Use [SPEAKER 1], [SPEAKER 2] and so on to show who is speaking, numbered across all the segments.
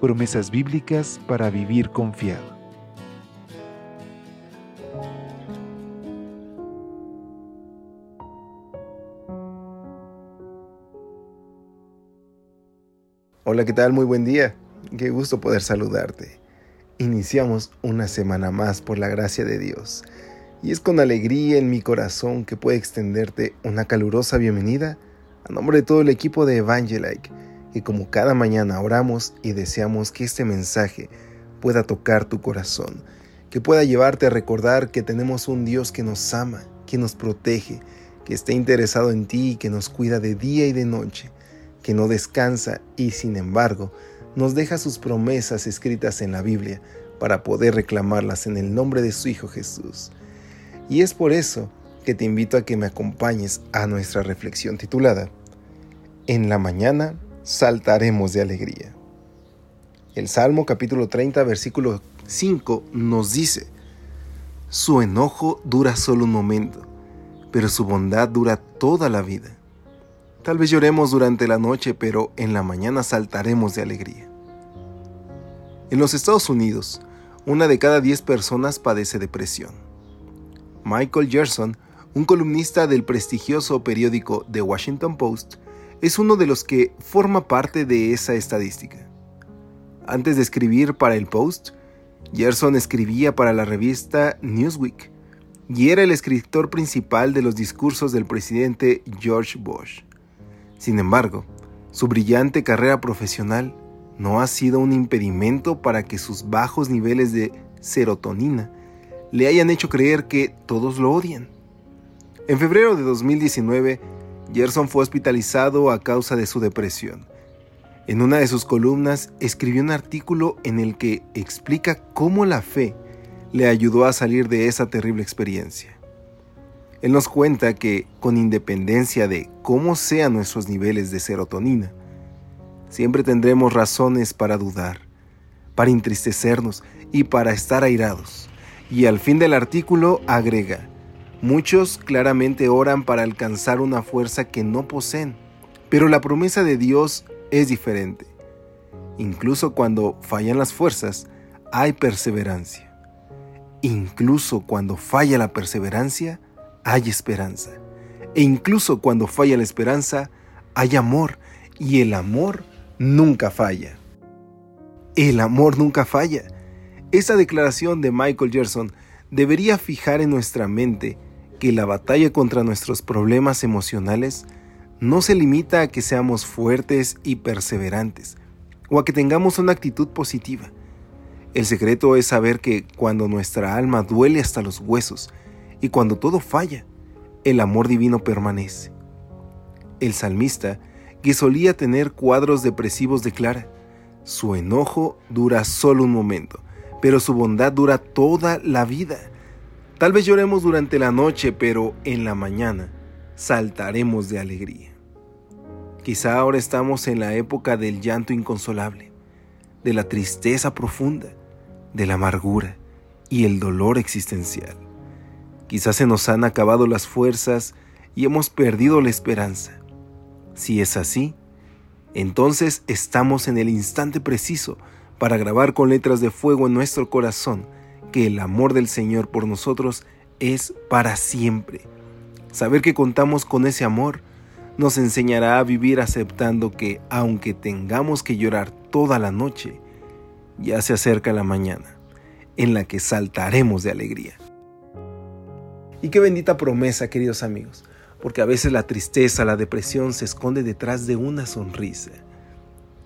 [SPEAKER 1] Promesas bíblicas para vivir confiado.
[SPEAKER 2] Hola, ¿qué tal? Muy buen día. Qué gusto poder saludarte. Iniciamos una semana más por la gracia de Dios. Y es con alegría en mi corazón que puedo extenderte una calurosa bienvenida a nombre de todo el equipo de Evangelike, que como cada mañana oramos y deseamos que este mensaje pueda tocar tu corazón, que pueda llevarte a recordar que tenemos un Dios que nos ama, que nos protege, que está interesado en ti y que nos cuida de día y de noche, que no descansa y sin embargo nos deja sus promesas escritas en la Biblia para poder reclamarlas en el nombre de su Hijo Jesús. Y es por eso que te invito a que me acompañes a nuestra reflexión titulada En la mañana saltaremos de alegría. El Salmo capítulo 30 versículo 5 nos dice, Su enojo dura solo un momento, pero su bondad dura toda la vida. Tal vez lloremos durante la noche, pero en la mañana saltaremos de alegría. En los Estados Unidos, una de cada diez personas padece depresión. Michael Gerson, un columnista del prestigioso periódico The Washington Post, es uno de los que forma parte de esa estadística. Antes de escribir para el Post, Gerson escribía para la revista Newsweek y era el escritor principal de los discursos del presidente George Bush. Sin embargo, su brillante carrera profesional no ha sido un impedimento para que sus bajos niveles de serotonina le hayan hecho creer que todos lo odian. En febrero de 2019, Gerson fue hospitalizado a causa de su depresión. En una de sus columnas escribió un artículo en el que explica cómo la fe le ayudó a salir de esa terrible experiencia. Él nos cuenta que, con independencia de cómo sean nuestros niveles de serotonina, siempre tendremos razones para dudar, para entristecernos y para estar airados. Y al fin del artículo agrega, muchos claramente oran para alcanzar una fuerza que no poseen, pero la promesa de Dios es diferente. Incluso cuando fallan las fuerzas, hay perseverancia. Incluso cuando falla la perseverancia, hay esperanza. E incluso cuando falla la esperanza, hay amor. Y el amor nunca falla. El amor nunca falla. Esa declaración de Michael Gerson debería fijar en nuestra mente que la batalla contra nuestros problemas emocionales no se limita a que seamos fuertes y perseverantes, o a que tengamos una actitud positiva. El secreto es saber que cuando nuestra alma duele hasta los huesos, y cuando todo falla, el amor divino permanece. El salmista, que solía tener cuadros depresivos, declara, su enojo dura solo un momento, pero su bondad dura toda la vida. Tal vez lloremos durante la noche, pero en la mañana saltaremos de alegría. Quizá ahora estamos en la época del llanto inconsolable, de la tristeza profunda, de la amargura y el dolor existencial. Quizás se nos han acabado las fuerzas y hemos perdido la esperanza. Si es así, entonces estamos en el instante preciso para grabar con letras de fuego en nuestro corazón que el amor del Señor por nosotros es para siempre. Saber que contamos con ese amor nos enseñará a vivir aceptando que aunque tengamos que llorar toda la noche, ya se acerca la mañana en la que saltaremos de alegría. Y qué bendita promesa, queridos amigos, porque a veces la tristeza, la depresión se esconde detrás de una sonrisa,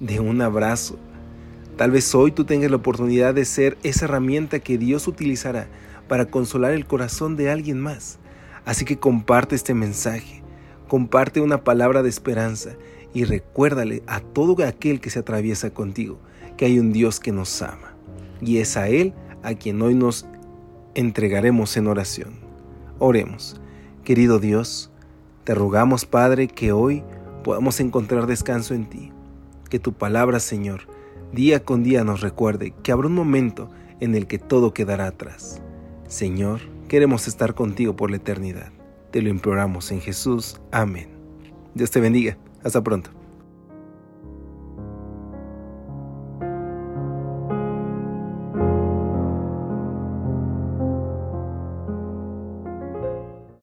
[SPEAKER 2] de un abrazo. Tal vez hoy tú tengas la oportunidad de ser esa herramienta que Dios utilizará para consolar el corazón de alguien más. Así que comparte este mensaje, comparte una palabra de esperanza y recuérdale a todo aquel que se atraviesa contigo que hay un Dios que nos ama. y es a Él a quien hoy nos entregaremos en oración. Oremos. Querido Dios, te rogamos, Padre, que hoy podamos encontrar descanso en ti. Que tu palabra, Señor, día con día nos recuerde que habrá un momento en el que todo quedará atrás. Señor, queremos estar contigo por la eternidad. Te lo imploramos en Jesús. Amén. Dios te bendiga. Hasta pronto.